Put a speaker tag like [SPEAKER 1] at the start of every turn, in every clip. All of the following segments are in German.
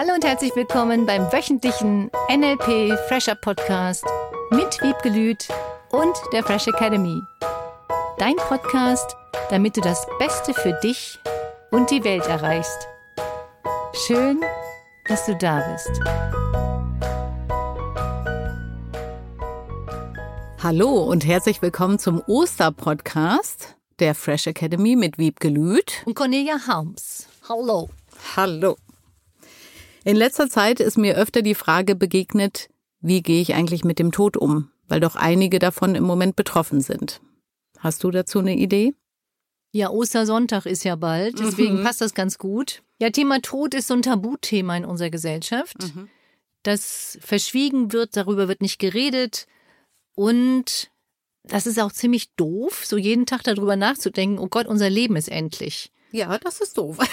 [SPEAKER 1] Hallo und herzlich willkommen beim wöchentlichen NLP Fresher Podcast mit Wiebgelüt und der Fresh Academy. Dein Podcast, damit du das Beste für dich und die Welt erreichst. Schön, dass du da bist.
[SPEAKER 2] Hallo und herzlich willkommen zum Oster-Podcast der Fresh Academy mit Wiebgelüt
[SPEAKER 1] und Cornelia Harms. Hallo.
[SPEAKER 2] Hallo. In letzter Zeit ist mir öfter die Frage begegnet, wie gehe ich eigentlich mit dem Tod um, weil doch einige davon im Moment betroffen sind. Hast du dazu eine Idee?
[SPEAKER 1] Ja, Ostersonntag ist ja bald, deswegen mhm. passt das ganz gut. Ja, Thema Tod ist so ein Tabuthema in unserer Gesellschaft. Mhm. Das verschwiegen wird, darüber wird nicht geredet. Und das ist auch ziemlich doof, so jeden Tag darüber nachzudenken, oh Gott, unser Leben ist endlich.
[SPEAKER 2] Ja, das ist doof.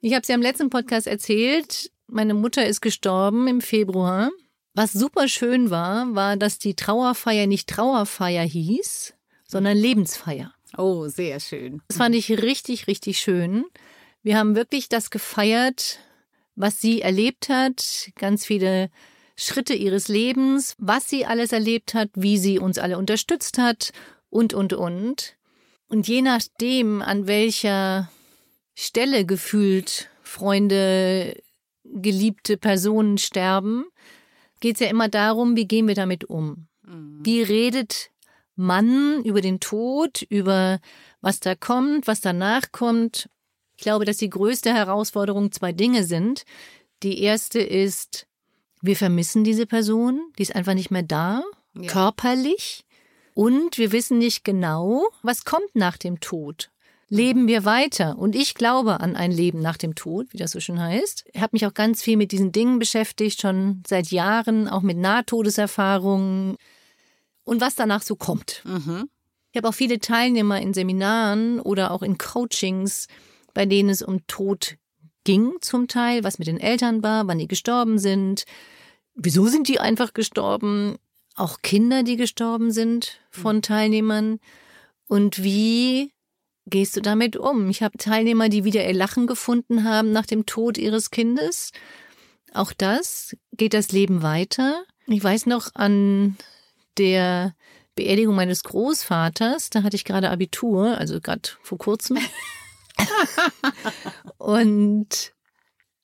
[SPEAKER 1] ich habe es ja im letzten Podcast erzählt. Meine Mutter ist gestorben im Februar. Was super schön war, war, dass die Trauerfeier nicht Trauerfeier hieß, sondern Lebensfeier.
[SPEAKER 2] Oh, sehr schön.
[SPEAKER 1] Das fand ich richtig, richtig schön. Wir haben wirklich das gefeiert, was sie erlebt hat, ganz viele Schritte ihres Lebens, was sie alles erlebt hat, wie sie uns alle unterstützt hat und, und, und. Und je nachdem, an welcher Stelle gefühlt Freunde, geliebte Personen sterben, geht es ja immer darum, wie gehen wir damit um? Mhm. Wie redet man über den Tod, über was da kommt, was danach kommt? Ich glaube, dass die größte Herausforderung zwei Dinge sind. Die erste ist, wir vermissen diese Person, die ist einfach nicht mehr da, ja. körperlich. Und wir wissen nicht genau, was kommt nach dem Tod. Leben wir weiter? Und ich glaube an ein Leben nach dem Tod, wie das so schön heißt. Ich habe mich auch ganz viel mit diesen Dingen beschäftigt, schon seit Jahren, auch mit Nahtodeserfahrungen und was danach so kommt. Mhm. Ich habe auch viele Teilnehmer in Seminaren oder auch in Coachings, bei denen es um Tod ging zum Teil, was mit den Eltern war, wann die gestorben sind. Wieso sind die einfach gestorben? Auch Kinder, die gestorben sind von mhm. Teilnehmern. Und wie gehst du damit um? Ich habe Teilnehmer, die wieder ihr Lachen gefunden haben nach dem Tod ihres Kindes. Auch das geht das Leben weiter. Ich weiß noch an der Beerdigung meines Großvaters, da hatte ich gerade Abitur, also gerade vor kurzem. und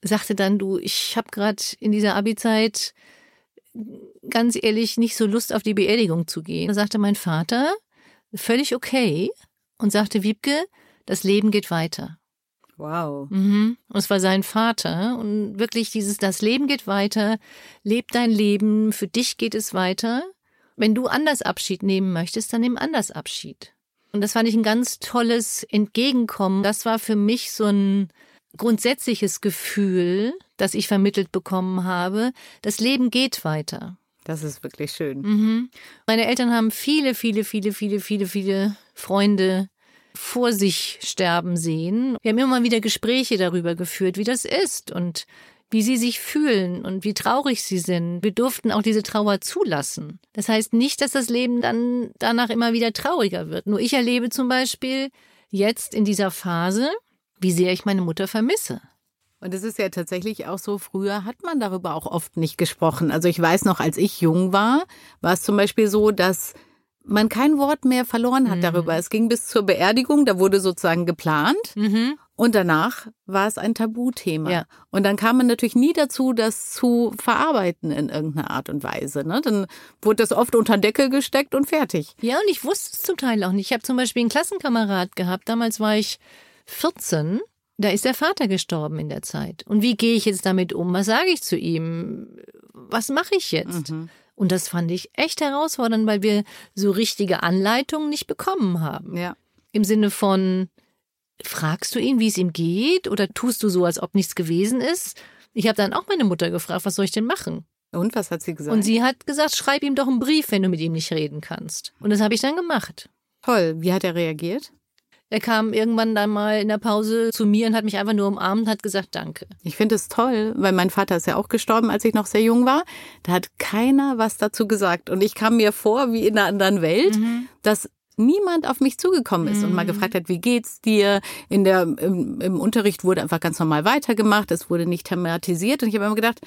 [SPEAKER 1] sagte dann, du, ich habe gerade in dieser Abi-Zeit ganz ehrlich nicht so Lust auf die Beerdigung zu gehen. Da sagte mein Vater, völlig okay, und sagte, Wiebke, das Leben geht weiter.
[SPEAKER 2] Wow.
[SPEAKER 1] Mhm. Und es war sein Vater. Und wirklich dieses, das Leben geht weiter, leb dein Leben, für dich geht es weiter. Wenn du anders Abschied nehmen möchtest, dann nimm anders Abschied. Und das fand ich ein ganz tolles Entgegenkommen. Das war für mich so ein grundsätzliches Gefühl, das ich vermittelt bekommen habe. Das Leben geht weiter.
[SPEAKER 2] Das ist wirklich schön.
[SPEAKER 1] Mhm. Meine Eltern haben viele, viele, viele, viele, viele, viele Freunde vor sich sterben sehen. Wir haben immer wieder Gespräche darüber geführt, wie das ist und wie sie sich fühlen und wie traurig sie sind. Wir durften auch diese Trauer zulassen. Das heißt nicht, dass das Leben dann danach immer wieder trauriger wird. Nur ich erlebe zum Beispiel jetzt in dieser Phase, wie sehr ich meine Mutter vermisse.
[SPEAKER 2] Und es ist ja tatsächlich auch so, früher hat man darüber auch oft nicht gesprochen. Also ich weiß noch, als ich jung war, war es zum Beispiel so, dass man kein Wort mehr verloren hat mhm. darüber. Es ging bis zur Beerdigung, da wurde sozusagen geplant. Mhm. Und danach war es ein Tabuthema. Ja. Und dann kam man natürlich nie dazu, das zu verarbeiten in irgendeiner Art und Weise. Ne? Dann wurde das oft unter Deckel gesteckt und fertig.
[SPEAKER 1] Ja, und ich wusste es zum Teil auch nicht. Ich habe zum Beispiel einen Klassenkamerad gehabt. Damals war ich 14, da ist der Vater gestorben in der Zeit. Und wie gehe ich jetzt damit um? Was sage ich zu ihm? Was mache ich jetzt? Mhm. Und das fand ich echt herausfordernd, weil wir so richtige Anleitungen nicht bekommen haben.
[SPEAKER 2] Ja.
[SPEAKER 1] Im Sinne von, fragst du ihn, wie es ihm geht? Oder tust du so, als ob nichts gewesen ist? Ich habe dann auch meine Mutter gefragt, was soll ich denn machen?
[SPEAKER 2] Und was hat sie gesagt?
[SPEAKER 1] Und sie hat gesagt, schreib ihm doch einen Brief, wenn du mit ihm nicht reden kannst. Und das habe ich dann gemacht.
[SPEAKER 2] Toll. Wie hat er reagiert?
[SPEAKER 1] Er kam irgendwann dann mal in der Pause zu mir und hat mich einfach nur umarmt und hat gesagt Danke.
[SPEAKER 2] Ich finde es toll, weil mein Vater ist ja auch gestorben, als ich noch sehr jung war. Da hat keiner was dazu gesagt. Und ich kam mir vor wie in einer anderen Welt, mhm. dass niemand auf mich zugekommen ist und mal gefragt hat, wie geht's dir? In der, im, im Unterricht wurde einfach ganz normal weitergemacht, es wurde nicht thematisiert und ich habe immer gedacht,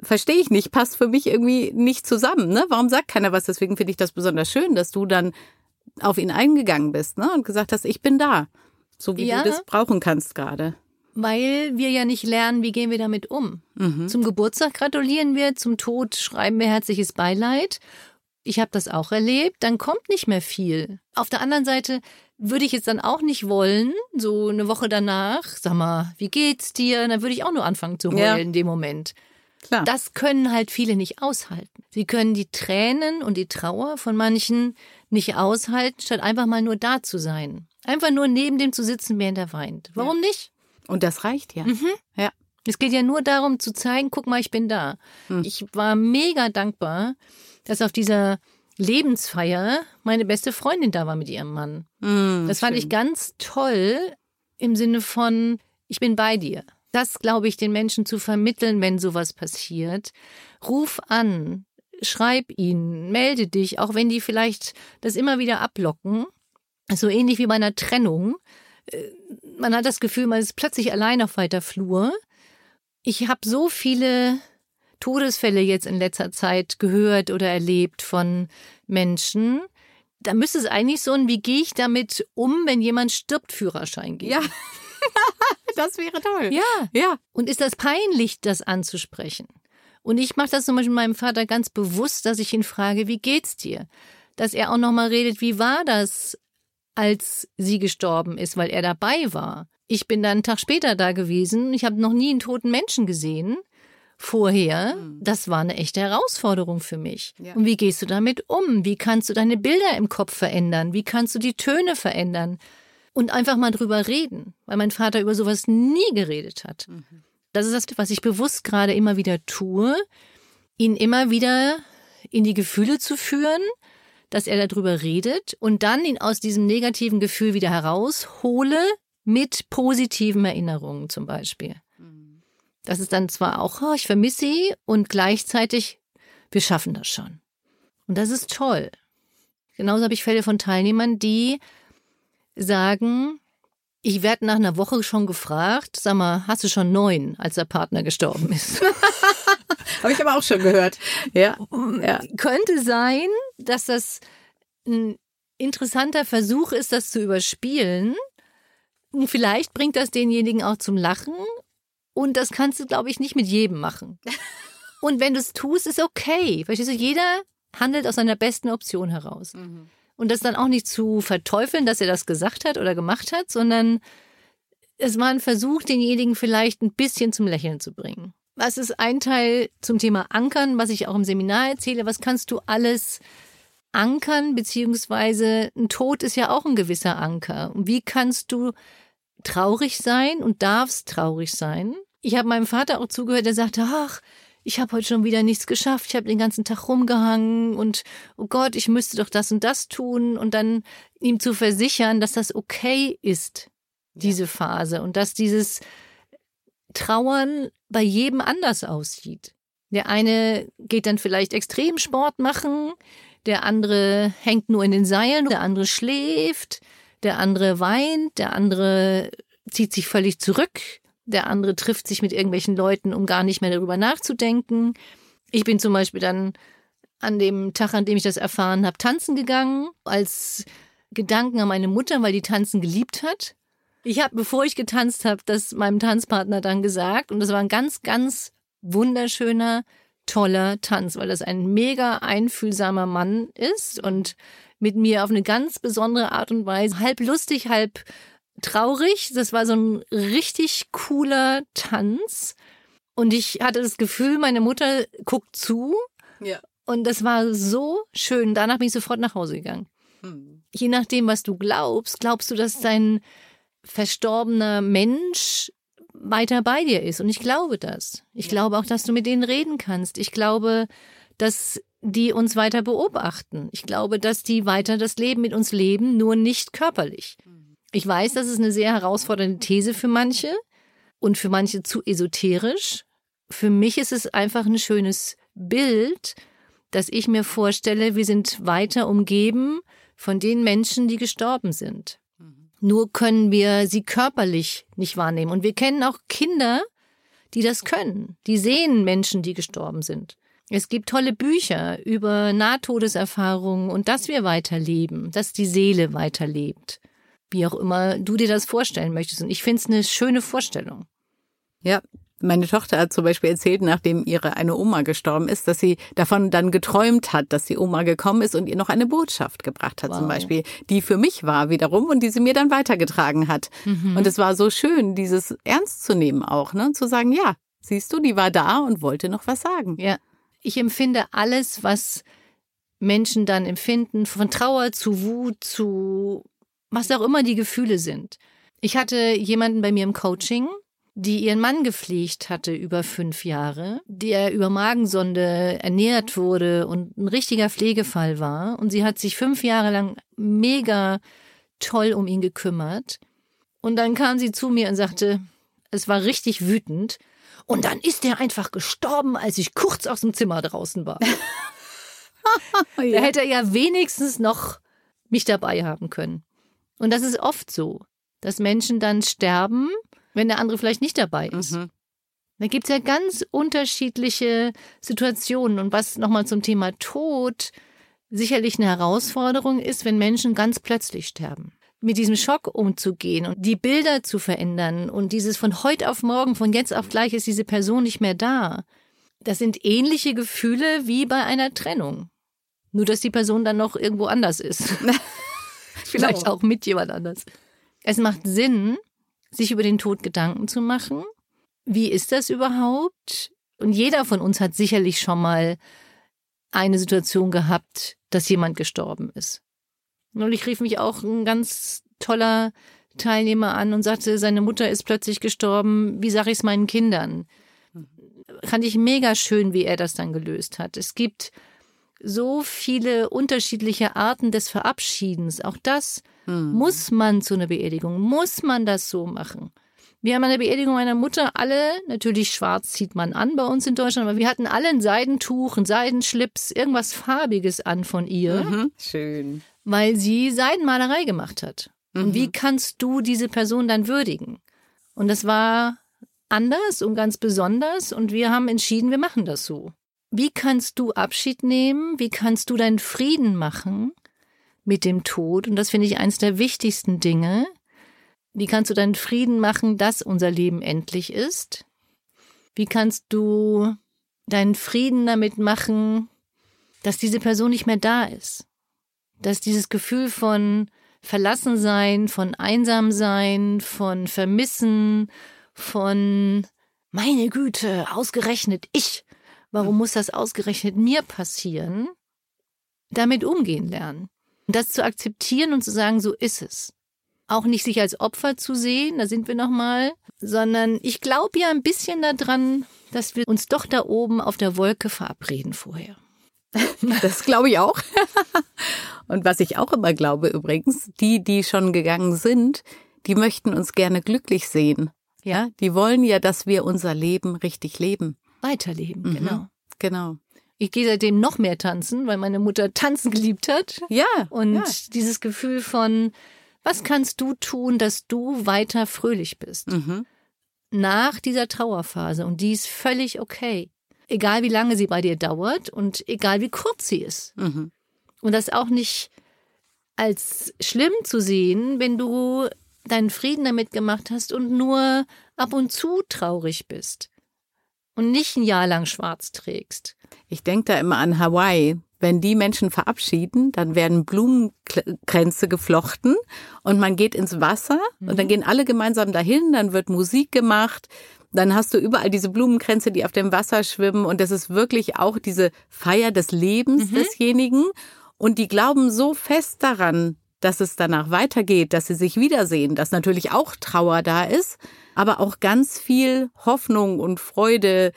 [SPEAKER 2] verstehe ich nicht, passt für mich irgendwie nicht zusammen. Ne? Warum sagt keiner was? Deswegen finde ich das besonders schön, dass du dann auf ihn eingegangen bist ne? und gesagt hast, ich bin da, so wie
[SPEAKER 1] Ja.
[SPEAKER 2] du das brauchen kannst gerade.
[SPEAKER 1] Weil wir ja nicht lernen, wie gehen wir damit um. Zum Geburtstag gratulieren wir, zum Tod schreiben wir herzliches Beileid. Ich habe das auch erlebt, dann kommt nicht mehr viel. Auf der anderen Seite würde ich jetzt dann auch nicht wollen, so eine Woche danach, sag mal, wie geht's dir? Dann würde ich auch nur anfangen zu heulen
[SPEAKER 2] Ja.
[SPEAKER 1] in dem Moment.
[SPEAKER 2] Klar.
[SPEAKER 1] Das können halt viele nicht aushalten. Sie können die Tränen und die Trauer von manchen nicht aushalten, statt einfach mal nur da zu sein. Einfach nur neben dem zu sitzen, während er weint. Warum nicht?
[SPEAKER 2] und das reicht ja. Ja.
[SPEAKER 1] Es geht ja nur darum zu zeigen, guck mal, ich bin da. Ich war mega dankbar, dass auf dieser Lebensfeier meine beste Freundin da war mit ihrem Mann.
[SPEAKER 2] Mm,
[SPEAKER 1] Das fand
[SPEAKER 2] schön.
[SPEAKER 1] ich ganz toll im Sinne von, ich bin bei dir. Das glaube ich, den Menschen zu vermitteln, wenn sowas passiert. Ruf an, schreib ihnen, melde dich, auch wenn die vielleicht das immer wieder ablocken. So ähnlich wie bei einer Trennung. Äh, Man hat das Gefühl, man ist plötzlich allein auf weiter Flur. Ich habe so viele Todesfälle jetzt in letzter Zeit gehört oder erlebt von Menschen. Da müsste es eigentlich so ein, wie gehe ich damit um, wenn jemand stirbt, Führerschein geben.
[SPEAKER 2] Ja. das wäre toll.
[SPEAKER 1] Ja.
[SPEAKER 2] Ja.
[SPEAKER 1] Und ist das peinlich, das anzusprechen? Und ich mache das zum Beispiel meinem Vater ganz bewusst, dass ich ihn frage, wie geht's dir? Dass er auch nochmal redet, wie war das, als sie gestorben ist, weil er dabei war. Ich bin dann einen Tag später da gewesen. Ich habe noch nie einen toten Menschen gesehen vorher. Das war eine echte Herausforderung für mich.
[SPEAKER 2] Ja.
[SPEAKER 1] Und wie gehst du damit um? Wie kannst du deine Bilder im Kopf verändern? Wie kannst du die Töne verändern? Und einfach mal drüber reden, weil mein Vater über sowas nie geredet hat. Das ist das, was ich bewusst gerade immer wieder tue, ihn immer wieder in die Gefühle zu führen, dass er darüber redet und dann ihn aus diesem negativen Gefühl wieder heraushole mit positiven Erinnerungen zum Beispiel. Das ist dann zwar auch, oh, ich vermisse sie und gleichzeitig, wir schaffen das schon. Und das ist toll. Genauso habe ich Fälle von Teilnehmern, die sagen, ich werde nach einer Woche schon gefragt, sag mal, hast du schon neun, als der Partner gestorben ist?
[SPEAKER 2] Habe ich aber auch schon gehört. Ja. ja.
[SPEAKER 1] Könnte sein, dass das ein interessanter Versuch ist, das zu überspielen. Und vielleicht bringt das denjenigen auch zum Lachen. Und das kannst du, glaube ich, nicht mit jedem machen. Und wenn du es tust, ist okay. Verstehst du, jeder handelt aus seiner besten Option heraus. Und das dann auch nicht zu verteufeln, dass er das gesagt hat oder gemacht hat, sondern es war ein Versuch, denjenigen vielleicht ein bisschen zum Lächeln zu bringen. Was ist ein Teil zum Thema Ankern, was ich auch im Seminar erzähle? Was kannst du alles ankern, beziehungsweise ein Tod ist ja auch ein gewisser Anker. Wie kannst du traurig sein und darfst traurig sein? Ich habe meinem Vater auch zugehört, der sagte, ach, ich habe heute schon wieder nichts geschafft, ich habe den ganzen Tag rumgehangen und oh Gott, ich müsste doch das und das tun und dann ihm zu versichern, dass das okay ist, diese Phase und dass dieses Trauern bei jedem anders aussieht. Der eine geht dann vielleicht Extremsport machen, der andere hängt nur in den Seilen, der andere schläft, der andere weint, der andere zieht sich völlig zurück, der andere trifft sich mit irgendwelchen Leuten, um gar nicht mehr darüber nachzudenken. Ich bin zum Beispiel dann an dem Tag, an dem ich das erfahren habe, tanzen gegangen, als Gedanken an meine Mutter, weil die tanzen geliebt hat. Ich habe, bevor ich getanzt habe, das meinem Tanzpartner dann gesagt und das war ein ganz, ganz wunderschöner, toller Tanz, weil das ein mega einfühlsamer Mann ist und mit mir auf eine ganz besondere Art und Weise, halb lustig, halb traurig. Das war so ein richtig cooler Tanz. Und ich hatte das Gefühl, meine Mutter guckt zu.
[SPEAKER 2] Ja.
[SPEAKER 1] Und das war so schön. Danach bin ich sofort nach Hause gegangen. Je nachdem, was du glaubst, glaubst du, dass dein verstorbener Mensch weiter bei dir ist. Und ich glaube das. Ich glaube auch, dass du mit denen reden kannst. Ich glaube, dass die uns weiter beobachten. Ich glaube, dass die weiter das Leben mit uns leben, nur nicht körperlich. Ich weiß, das ist eine sehr herausfordernde These für manche und für manche zu esoterisch. Für mich ist es einfach ein schönes Bild, dass ich mir vorstelle, wir sind weiter umgeben von den Menschen, die gestorben sind. Nur können wir sie körperlich nicht wahrnehmen. Und wir kennen auch Kinder, die das können. Die sehen Menschen, die gestorben sind. Es gibt tolle Bücher über Nahtodeserfahrungen und dass wir weiterleben, dass die Seele weiterlebt. Wie auch immer du dir das vorstellen möchtest. Und ich finde es eine schöne Vorstellung.
[SPEAKER 2] Ja, meine Tochter hat zum Beispiel erzählt, nachdem ihre eine Oma gestorben ist, dass sie davon dann geträumt hat, dass die Oma gekommen ist und ihr noch eine Botschaft gebracht hat, wow. zum Beispiel, die für mich war wiederum und die sie mir dann weitergetragen hat. Mhm. Und es war so schön, dieses ernst zu nehmen auch, ne? Zu sagen, ja, siehst du, die war da und wollte noch was sagen.
[SPEAKER 1] Ja. Ich empfinde alles, was Menschen dann empfinden, von Trauer zu Wut zu was auch immer die Gefühle sind. Ich hatte jemanden bei mir im Coaching, die ihren Mann gepflegt hatte über fünf Jahre, der über Magensonde ernährt wurde und ein richtiger Pflegefall war. Und sie hat sich fünf Jahre lang mega toll um ihn gekümmert. Und dann kam sie zu mir und sagte, es war richtig wütend. Und dann ist er einfach gestorben, als ich kurz aus dem Zimmer draußen war. ja. Da hätte er ja wenigstens noch mich dabei haben können. Und das ist oft so, dass Menschen dann sterben wenn der andere vielleicht nicht dabei ist. Mhm. Da gibt es ja ganz unterschiedliche Situationen. Und was nochmal zum Thema Tod sicherlich eine Herausforderung ist, wenn Menschen ganz plötzlich sterben. Mit diesem Schock umzugehen und die Bilder zu verändern und dieses von heute auf morgen, von jetzt auf gleich ist diese Person nicht mehr da. Das sind ähnliche Gefühle wie bei einer Trennung. Nur, dass die Person dann noch irgendwo anders ist. Vielleicht auch mit jemand anders. Es macht Sinn, sich über den Tod Gedanken zu machen. Wie ist das überhaupt? Und jeder von uns hat sicherlich schon mal eine Situation gehabt, dass jemand gestorben ist. Neulich rief mich auch ein ganz toller Teilnehmer an und sagte, seine Mutter ist plötzlich gestorben. Wie sage ich es meinen Kindern? Fand ich mega schön, wie er das dann gelöst hat. Es gibt so viele unterschiedliche Arten des Verabschiedens. Auch das Mhm. Muss man zu einer Beerdigung? Muss man das so machen? Wir haben an der Beerdigung meiner Mutter alle, natürlich schwarz zieht man an bei uns in Deutschland, aber wir hatten alle ein Seidentuch, ein Seidenschlips, irgendwas Farbiges an von ihr.
[SPEAKER 2] Mhm, schön.
[SPEAKER 1] Weil sie Seidenmalerei gemacht hat. Mhm. Und wie kannst du diese Person dann würdigen? Und das war anders und ganz besonders und wir haben entschieden, wir machen das so. Wie kannst du Abschied nehmen? Wie kannst du deinen Frieden machen? mit dem Tod. Und das finde ich eines der wichtigsten Dinge. Wie kannst du deinen Frieden machen, dass unser Leben endlich ist? Wie kannst du deinen Frieden damit machen, dass diese Person nicht mehr da ist? Dass dieses Gefühl von Verlassensein, von Einsamsein, von Vermissen, von meine Güte, ausgerechnet ich. Warum muss das ausgerechnet mir passieren? Damit umgehen lernen. Und das zu akzeptieren und zu sagen, so ist es. Auch nicht sich als Opfer zu sehen, da sind wir nochmal, sondern ich glaube ja ein bisschen daran, dass wir uns doch da oben auf der Wolke verabreden vorher.
[SPEAKER 2] Das glaube ich auch. Und was ich auch immer glaube übrigens, die, die schon gegangen sind, die möchten uns gerne glücklich sehen. Ja, die wollen ja, dass wir unser Leben richtig leben.
[SPEAKER 1] Weiterleben, mhm. genau.
[SPEAKER 2] Genau.
[SPEAKER 1] Ich gehe seitdem noch mehr tanzen, weil meine Mutter tanzen geliebt hat.
[SPEAKER 2] Ja.
[SPEAKER 1] Und
[SPEAKER 2] ja.
[SPEAKER 1] dieses Gefühl von, was kannst du tun, dass du weiter fröhlich bist? Mhm. Nach dieser Trauerphase. Und die ist völlig okay. Egal wie lange sie bei dir dauert und egal wie kurz sie ist. Mhm. Und das auch nicht als schlimm zu sehen, wenn du deinen Frieden damit gemacht hast und nur ab und zu traurig bist und nicht ein Jahr lang schwarz trägst.
[SPEAKER 2] Ich denke da immer an Hawaii. Wenn die Menschen verabschieden, dann werden Blumenkränze geflochten und man geht ins Wasser mhm. und dann gehen alle gemeinsam dahin, dann wird Musik gemacht, dann hast du überall diese Blumenkränze, die auf dem Wasser schwimmen und das ist wirklich auch diese Feier des Lebens mhm. desjenigen und die glauben so fest daran, dass es danach weitergeht, dass sie sich wiedersehen, dass natürlich auch Trauer da ist, aber auch ganz viel Hoffnung und Freude.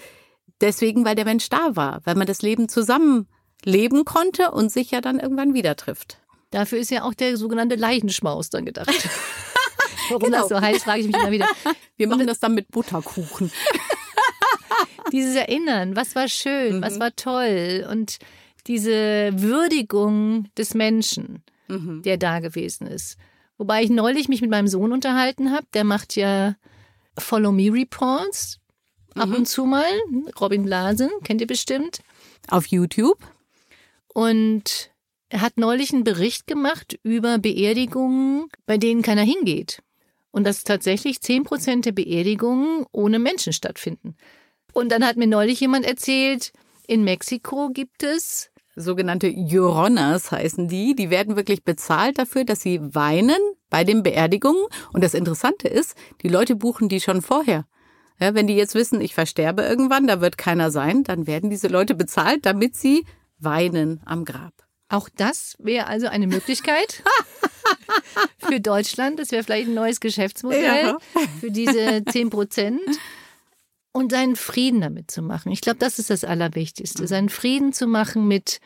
[SPEAKER 2] Deswegen, weil der Mensch da war, weil man das Leben zusammen leben konnte und sich ja dann irgendwann wieder trifft.
[SPEAKER 1] Dafür ist ja auch der sogenannte Leichenschmaus dann gedacht. Warum genau. das so heißt, frage ich mich immer wieder.
[SPEAKER 2] Wir machen das dann mit Butterkuchen.
[SPEAKER 1] Dieses Erinnern, was war schön, mhm. was war toll und diese Würdigung des Menschen. Mhm. der da gewesen ist. Wobei ich neulich mich mit meinem Sohn unterhalten habe, der macht ja Follow Me Reports ab mhm. und zu mal. Robin Blasen, kennt ihr bestimmt.
[SPEAKER 2] Auf YouTube.
[SPEAKER 1] Und er hat neulich einen Bericht gemacht über Beerdigungen, bei denen keiner hingeht. Und dass tatsächlich zehn Prozent der Beerdigungen ohne Menschen stattfinden. Und dann hat mir neulich jemand erzählt, in Mexiko gibt es
[SPEAKER 2] sogenannte Lloronas heißen die. Die werden wirklich bezahlt dafür, dass sie weinen bei den Beerdigungen. Und das Interessante ist, die Leute buchen die schon vorher. Ja, wenn die jetzt wissen, ich versterbe irgendwann, da wird keiner sein, dann werden diese Leute bezahlt, damit sie weinen am Grab.
[SPEAKER 1] Auch das wäre also eine Möglichkeit für Deutschland. Das wäre vielleicht ein neues Geschäftsmodell ja. für diese 10 Prozent. Und seinen Frieden damit zu machen. Ich glaube, das ist das Allerwichtigste. Mhm. Seinen Frieden zu machen mit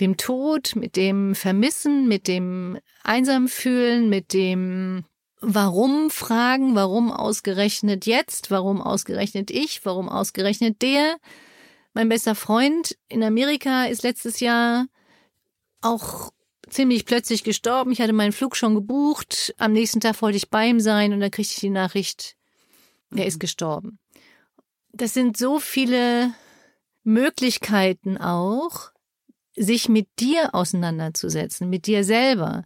[SPEAKER 1] dem Tod, mit dem Vermissen, mit dem Einsamfühlen, mit dem Warum fragen, warum ausgerechnet jetzt, warum ausgerechnet ich, warum ausgerechnet der. Mein bester Freund in Amerika ist letztes Jahr auch ziemlich plötzlich gestorben. Ich hatte meinen Flug schon gebucht. Am nächsten Tag wollte ich bei ihm sein und dann kriegte ich die Nachricht, er ist mhm. gestorben. Das sind so viele Möglichkeiten auch, sich mit dir auseinanderzusetzen, mit dir selber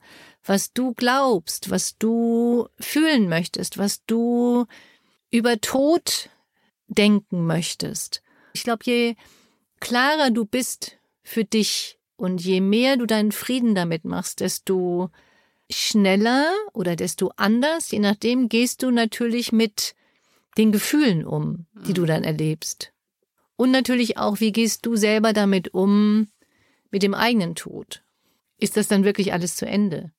[SPEAKER 1] was du glaubst, was du fühlen möchtest, was du über Tod denken möchtest. Ich glaube, je klarer du bist für dich und je mehr du deinen Frieden damit machst, desto schneller oder desto anders, je nachdem, gehst du natürlich mit den Gefühlen um, die du dann erlebst. Und natürlich auch, wie gehst du selber damit um, mit dem eigenen Tod? Ist das dann wirklich alles zu Ende?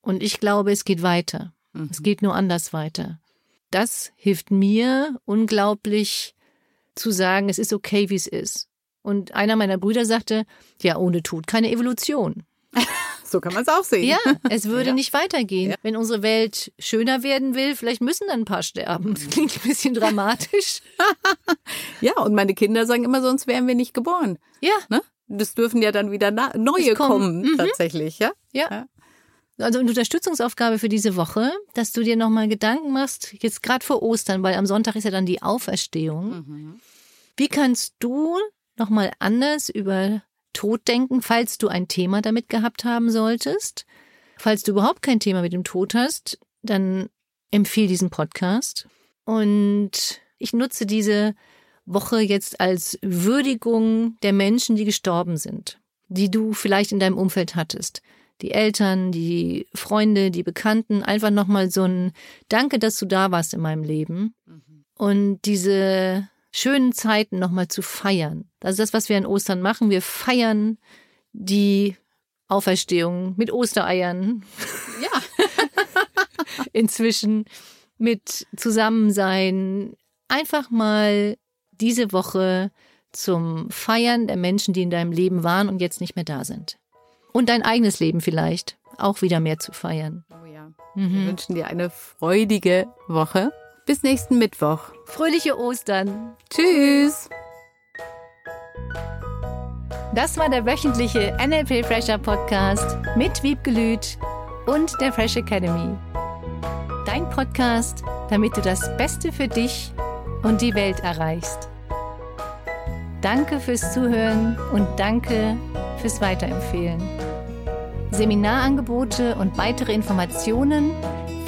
[SPEAKER 1] Und ich glaube, es geht weiter. Mhm. Es geht nur anders weiter. Das hilft mir unglaublich zu sagen, es ist okay, wie es ist. Und einer meiner Brüder sagte, ja, ohne Tod keine Evolution.
[SPEAKER 2] So kann man es auch sehen.
[SPEAKER 1] Ja, es würde ja. nicht weitergehen. Ja. Wenn unsere Welt schöner werden will, vielleicht müssen dann ein paar sterben. Das klingt ein bisschen dramatisch.
[SPEAKER 2] ja, und meine Kinder sagen immer, sonst wären wir nicht geboren.
[SPEAKER 1] Ja.
[SPEAKER 2] Ne? Das dürfen ja dann wieder neue kommen, mhm. tatsächlich, ja?
[SPEAKER 1] ja? ja? also eine Unterstützungsaufgabe für diese Woche, dass du dir nochmal Gedanken machst, jetzt gerade vor Ostern, weil am Sonntag ist ja dann die Auferstehung. Mhm. Wie kannst du nochmal anders über Tod denken, falls du ein Thema damit gehabt haben solltest? Falls du überhaupt kein Thema mit dem Tod hast, dann empfehle diesen Podcast. Und ich nutze diese Woche jetzt als Würdigung der Menschen, die gestorben sind, die du vielleicht in deinem Umfeld hattest die Eltern, die Freunde, die Bekannten, einfach nochmal so ein Danke, dass du da warst in meinem Leben. Mhm. Und diese schönen Zeiten nochmal zu feiern. Das ist das, was wir an Ostern machen. Wir feiern die Auferstehung mit Ostereiern.
[SPEAKER 2] Ja.
[SPEAKER 1] Inzwischen mit Zusammensein. Einfach mal diese Woche zum Feiern der Menschen, die in deinem Leben waren und jetzt nicht mehr da sind. Und dein eigenes Leben vielleicht auch wieder mehr zu feiern.
[SPEAKER 2] Oh ja. Mhm. Wir wünschen dir eine freudige Woche. Bis nächsten Mittwoch.
[SPEAKER 1] Fröhliche Ostern.
[SPEAKER 2] Tschüss.
[SPEAKER 1] Das war der wöchentliche NLP Fresher Podcast mit Wiebgelüt und der Fresh Academy. Dein Podcast, damit du das Beste für dich und die Welt erreichst. Danke fürs Zuhören und danke fürs Weiterempfehlen. Seminarangebote und weitere Informationen